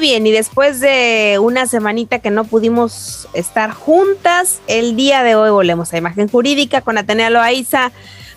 Bien, y después de una semanita que no pudimos estar juntas, el día de hoy volvemos a Imagen Jurídica con Atenea Loaiza.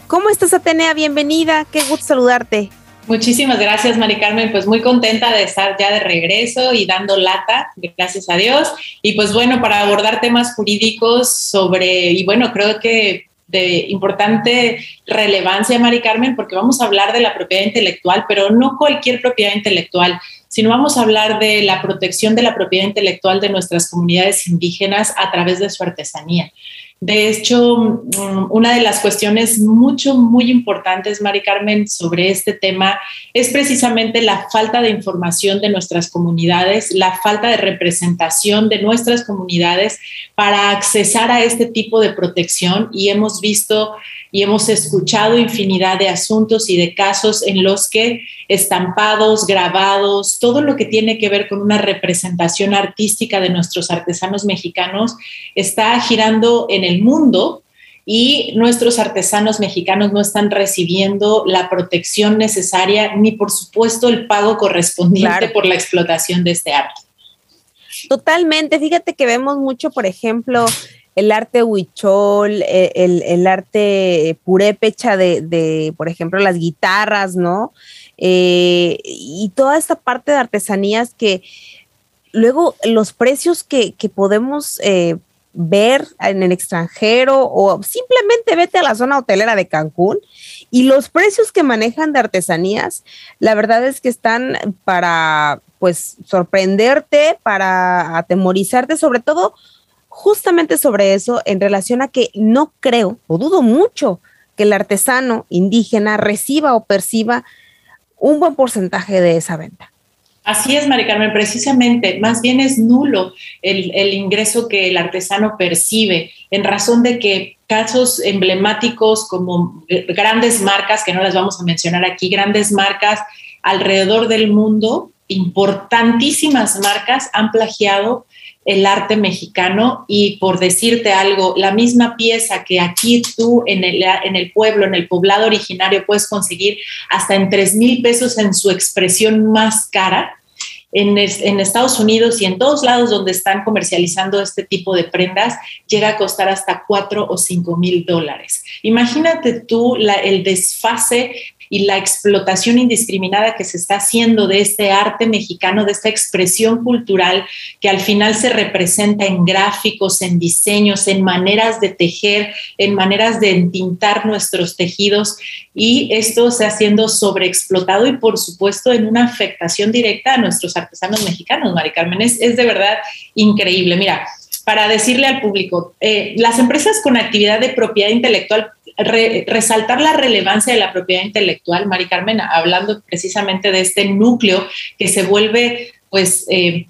¿Cómo estás, Atenea? Bienvenida, qué gusto saludarte. Muchísimas gracias, Mari Carmen. Pues muy contenta de estar ya de regreso y dando lata, gracias a Dios. Y pues bueno, para abordar temas jurídicos sobre, y bueno, creo que de importante relevancia, Mari Carmen, porque vamos a hablar de la propiedad intelectual, pero no cualquier propiedad intelectual, sino vamos a hablar de la protección de la propiedad intelectual de nuestras comunidades indígenas a través de su artesanía. De hecho, mm, una de las cuestiones mucho, muy importantes, Mari Carmen, sobre este tema es precisamente la falta de información de nuestras comunidades, la falta de representación de nuestras comunidades para accesar a este tipo de protección y hemos visto y hemos escuchado infinidad de asuntos y de casos en los que estampados, grabados, todo lo que tiene que ver con una representación artística de nuestros artesanos mexicanos está girando en el mundo y nuestros artesanos mexicanos no están recibiendo la protección necesaria ni por supuesto el pago correspondiente por la explotación de este arte. Totalmente, fíjate que vemos mucho, por ejemplo, el arte huichol, e, el, arte purépecha de, de, por ejemplo, las guitarras, ¿no? Eh, y toda esta parte de artesanías que luego los precios que, podemos eh, ver en el extranjero o simplemente vete a la zona hotelera de Cancún y los precios que manejan de artesanías, la verdad es que están para pues sorprenderte, para atemorizarte, sobre todo justamente sobre eso en relación a que no creo o dudo mucho que el artesano indígena reciba o perciba un buen porcentaje de esa venta. Así es, Mari Carmen, precisamente, más bien es nulo el, el, ingreso que el artesano percibe, en razón de que casos emblemáticos como grandes marcas, que no las vamos a mencionar aquí, grandes marcas alrededor del mundo, importantísimas marcas han plagiado el arte mexicano y por decirte algo, la misma pieza que aquí tú en el, en el pueblo, en el poblado originario puedes conseguir hasta en tres mil pesos en su expresión más cara, en, en, Estados Unidos y en todos lados donde están comercializando este tipo de prendas, llega a costar hasta cuatro o cinco mil dólares. Imagínate tú el desfase y la explotación indiscriminada que se está haciendo de este arte mexicano, de esta expresión cultural que al final se representa en gráficos, en diseños, en maneras de tejer, en maneras de entintar nuestros tejidos y esto se haciendo sobreexplotado y por supuesto en una afectación directa a nuestros artesanos mexicanos, Mari Carmen. Es, es de verdad increíble. Mira, para decirle al público, eh, las empresas con actividad de propiedad intelectual resaltar la relevancia de la propiedad intelectual, Mari Carmen, hablando precisamente de este núcleo que se vuelve, pues, eh,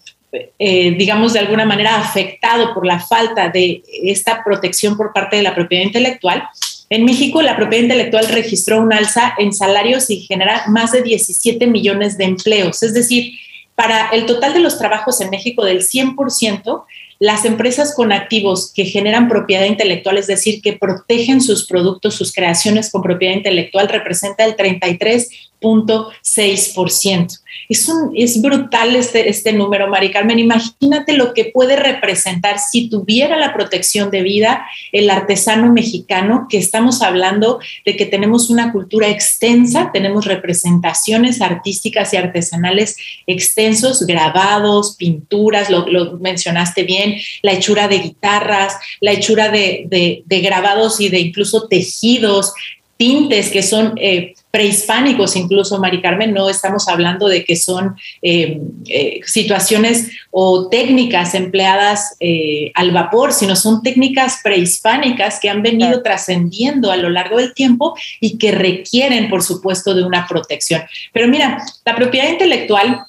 eh, digamos, de alguna manera afectado por la falta de esta protección por parte de la propiedad intelectual. En México, la propiedad intelectual registró un alza en salarios y genera más de 17 millones de empleos. Es decir, para el total de los trabajos en México del 100%, las empresas con activos que generan propiedad intelectual, es decir, que protegen sus productos, sus creaciones con propiedad intelectual, representa el 33.6%. Es, un, es brutal este, este número, Mari Carmen. Imagínate lo que puede representar si tuviera la protección de vida el artesano mexicano, que estamos hablando de que tenemos una cultura extensa, tenemos representaciones artísticas y artesanales extensos, grabados, pinturas, lo, lo mencionaste bien, la hechura de guitarras, la hechura de, grabados y de incluso tejidos, tintes que son eh, prehispánicos, incluso, Mari Carmen, no estamos hablando de que son eh, eh, situaciones o técnicas empleadas al vapor, sino son técnicas prehispánicas que han venido trascendiendo a lo largo del tiempo y que requieren, por supuesto, de una protección. Pero mira, la propiedad intelectual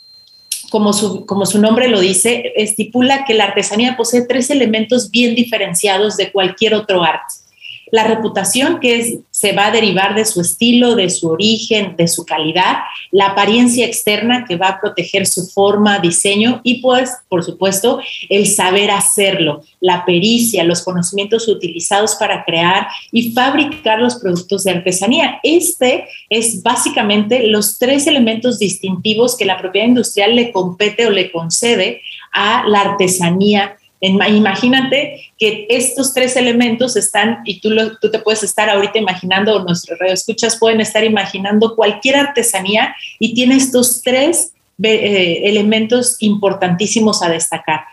como su, como su nombre lo dice, estipula que la artesanía posee tres elementos bien diferenciados de cualquier otro arte la reputación que es, se va a derivar de su estilo, de su origen, de su calidad, la apariencia externa que va a proteger su forma, diseño y pues, por supuesto, el saber hacerlo, la pericia, los conocimientos utilizados para crear y fabricar los productos de artesanía. Este es básicamente los tres elementos distintivos que la propiedad industrial le compete o le concede a la artesanía Imagínate que estos tres elementos están, y tú, tú te puedes estar ahorita imaginando, o nuestros radioescuchas pueden estar imaginando cualquier artesanía y tiene estos tres eh, elementos importantísimos a destacar.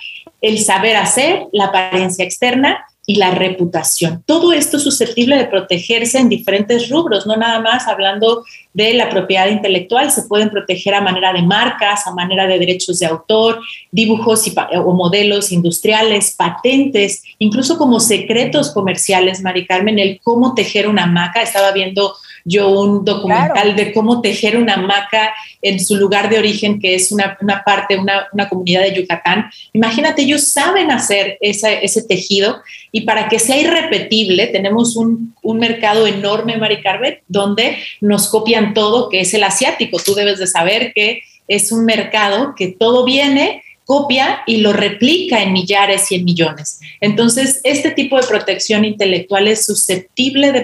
El saber hacer, la apariencia externa y la reputación. Todo esto es susceptible de protegerse en diferentes rubros, no nada más hablando de la propiedad intelectual, se pueden proteger a manera de marcas, a manera de derechos de autor, dibujos o modelos industriales, patentes, incluso como secretos comerciales, Mari Carmen, el cómo tejer una maca. Estaba viendo yo un documental de cómo tejer una maca en su lugar de origen, que es una, parte, una, una, comunidad de Yucatán. Imagínate, ellos saben hacer ese tejido y para que sea irrepetible, tenemos un, un mercado enorme, Mari Carmen, donde nos copian todo, que es el asiático. Tú debes de saber que es un mercado que todo viene copia y lo replica en millares y en millones. Entonces, este tipo de protección intelectual es susceptible de,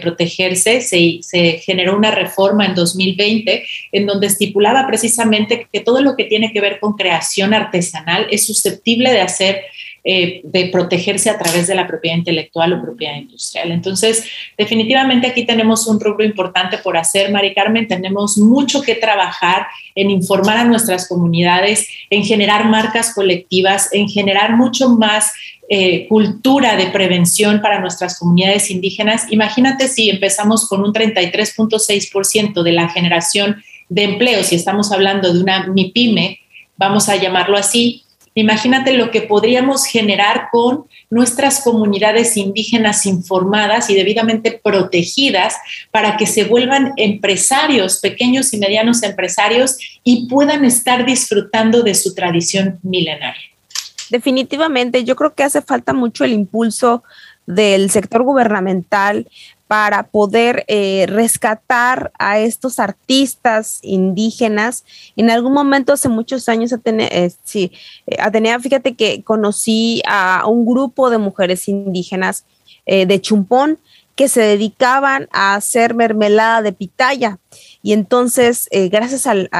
protegerse. Se, se, generó una reforma en 2020 en donde estipulaba precisamente que todo lo que tiene que ver con creación artesanal es susceptible de hacer eh, de protegerse a través de la propiedad intelectual o propiedad industrial. Entonces, definitivamente aquí tenemos un rubro importante por hacer, Mari Carmen, tenemos mucho que trabajar en informar a nuestras comunidades, en generar marcas colectivas, en generar mucho más eh, cultura de prevención para nuestras comunidades indígenas. Imagínate si empezamos con un 33.6% de la generación de empleo, si estamos hablando de una MIPYME, vamos a llamarlo así, Imagínate lo que podríamos generar con nuestras comunidades indígenas informadas y debidamente protegidas para que se vuelvan empresarios, pequeños y medianos empresarios y puedan estar disfrutando de su tradición milenaria. Definitivamente, yo creo que hace falta mucho el impulso del sector gubernamental para poder eh, rescatar a estos artistas indígenas. En algún momento, hace muchos años, Atenea, eh, sí, eh, fíjate que conocí a un grupo de mujeres indígenas de Chumpón que se dedicaban a hacer mermelada de pitaya. Y entonces, gracias al,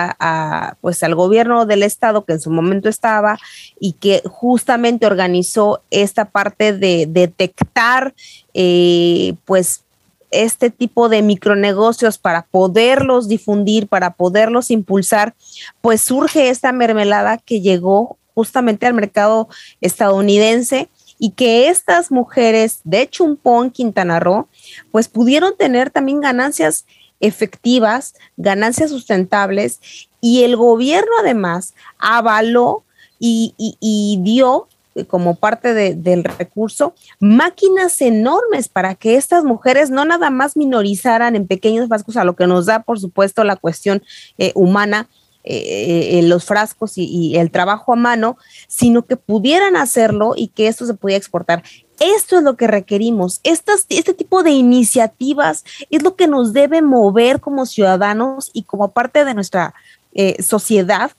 pues al gobierno del estado que en su momento estaba y que justamente organizó esta parte de detectar, pues este tipo de micronegocios para poderlos difundir, para poderlos impulsar, pues surge esta mermelada que llegó justamente al mercado estadounidense y que estas mujeres de Chumpón, Quintana Roo, pues pudieron tener también ganancias efectivas, ganancias sustentables y el gobierno además avaló y, dio como parte del recurso, máquinas enormes para que estas mujeres no nada más minorizaran en pequeños frascos a lo que nos da, por supuesto, la cuestión eh, humana, eh, en los frascos y, el trabajo a mano, sino que pudieran hacerlo y que esto se pudiera exportar. Esto es lo que requerimos. Este tipo de iniciativas es lo que nos debe mover como ciudadanos y como parte de nuestra eh, sociedad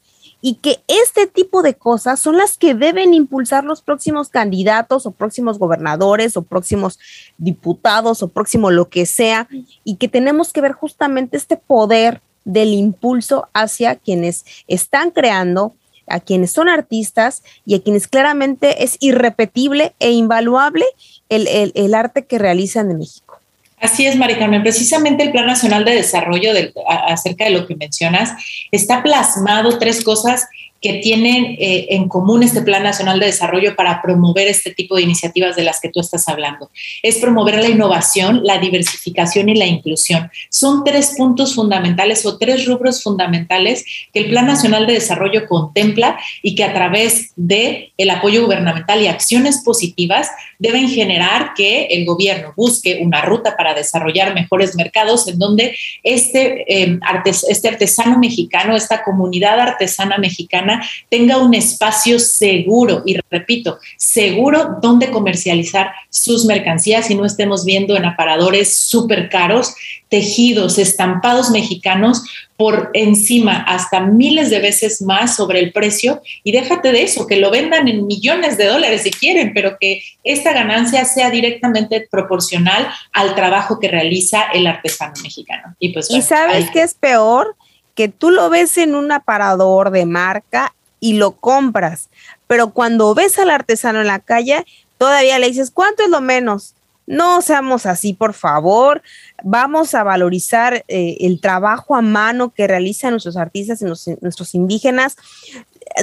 y que este tipo de cosas son las que deben impulsar los próximos candidatos o próximos gobernadores o próximos diputados o próximo lo que sea y que tenemos que ver justamente este poder del impulso hacia quienes están creando, a quienes son artistas y a quienes claramente es irrepetible e invaluable el, el arte que realizan en México. Así es, Mari Carmen. Precisamente el Plan Nacional de Desarrollo, acerca de lo que mencionas, está plasmado tres cosas que tienen eh, en común este Plan Nacional de Desarrollo para promover este tipo de iniciativas de las que tú estás hablando. Es promover la innovación, la diversificación y la inclusión. Son tres puntos fundamentales o tres rubros fundamentales que el Plan Nacional de Desarrollo contempla y que a través de el apoyo gubernamental y acciones positivas deben generar que el gobierno busque una ruta para desarrollar mejores mercados en donde este, eh, este artesano mexicano, esta comunidad artesana mexicana tenga un espacio seguro, y repito, seguro donde comercializar sus mercancías y no estemos viendo en aparadores súper caros tejidos, estampados mexicanos por encima hasta miles de veces más sobre el precio y déjate de eso, que lo vendan en millones de dólares si quieren, pero que esta ganancia sea directamente proporcional al trabajo que realiza el artesano mexicano. Y pues, ¿Y sabes qué es peor? Que tú lo ves en un aparador de marca y lo compras, pero cuando ves al artesano en la calle, todavía le dices, ¿cuánto es lo menos? No seamos así, por favor. Vamos a valorizar eh, el trabajo a mano que realizan nuestros artistas y nuestros indígenas.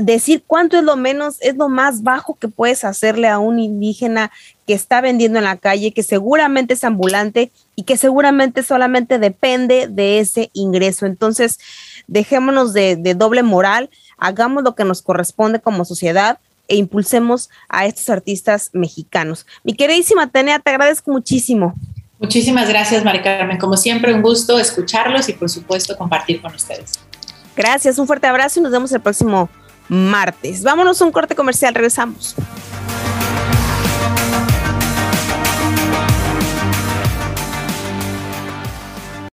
Decir cuánto es lo menos es lo más bajo que puedes hacerle a un indígena que está vendiendo en la calle, que seguramente es ambulante y que seguramente solamente depende de ese ingreso. Entonces, dejémonos de, de doble moral, hagamos lo que nos corresponde como sociedad e impulsemos a estos artistas mexicanos. Mi queridísima Tenea, te agradezco muchísimo. Muchísimas gracias, Mari Carmen. Como siempre, un gusto escucharlos y, por supuesto, compartir con ustedes. Gracias, un fuerte abrazo y nos vemos el próximo martes. Vámonos a un corte comercial, regresamos.